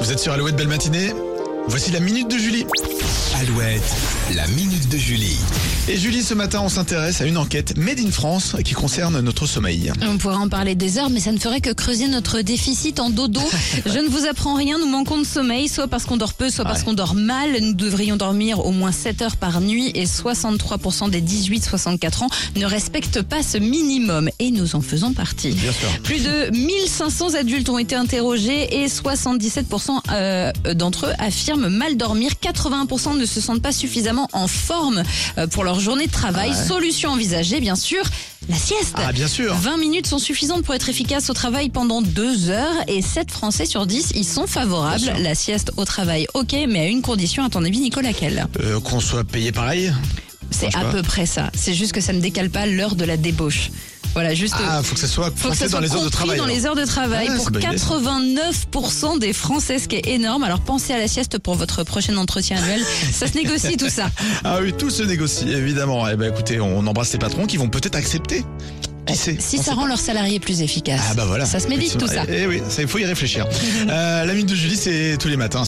Vous êtes sur Alouette Belle Matinée? Voici la minute de Julie. Alouette, la minute de Julie. Et Julie, ce matin, on s'intéresse à une enquête Made in France qui concerne notre sommeil. On pourrait en parler des heures, mais ça ne ferait que creuser notre déficit en dodo. Je ne vous apprends rien, nous manquons de sommeil, soit parce qu'on dort peu, soit parce qu'on dort mal. Nous devrions dormir au moins 7 heures par nuit et 63% des 18-64 ans ne respectent pas ce minimum et nous en faisons partie. Bien sûr. Plus de 1500 adultes ont été interrogés et 77% euh, d'entre eux affirment mal dormir. 81% ne se sentent pas suffisamment en forme euh, pour leur journée de travail. Solution envisagée, bien sûr, la sieste. Ah, bien sûr. 20 minutes sont suffisantes pour être efficace au travail pendant 2 heures et 7 Français sur 10 y sont favorables. La sieste au travail, ok, mais à une condition, à ton avis, Nicolas, laquelle? Euh, Qu'on soit payé pareil? C'est à pas. peu près ça. C'est juste que ça ne décale pas l'heure de la débauche. Voilà, juste. Ah, faut que ça soit faut que ça dans soit les heures de compris travail. dans alors. les heures de travail Ah, pour c'est bonne idée, ça. 89% des Français, ce qui est énorme. Alors pensez à la sieste pour votre prochain entretien annuel. ça se négocie tout ça. Ah oui, tout se négocie, évidemment. Eh ben, écoutez, on embrasse les patrons qui vont peut-être accepter. Sait Si ça rend pas. leurs salariés plus efficaces. Ah bah voilà. Ça se médite tout ça. Eh oui, il faut y réfléchir. Euh, la minute de Julie, c'est tous les matins.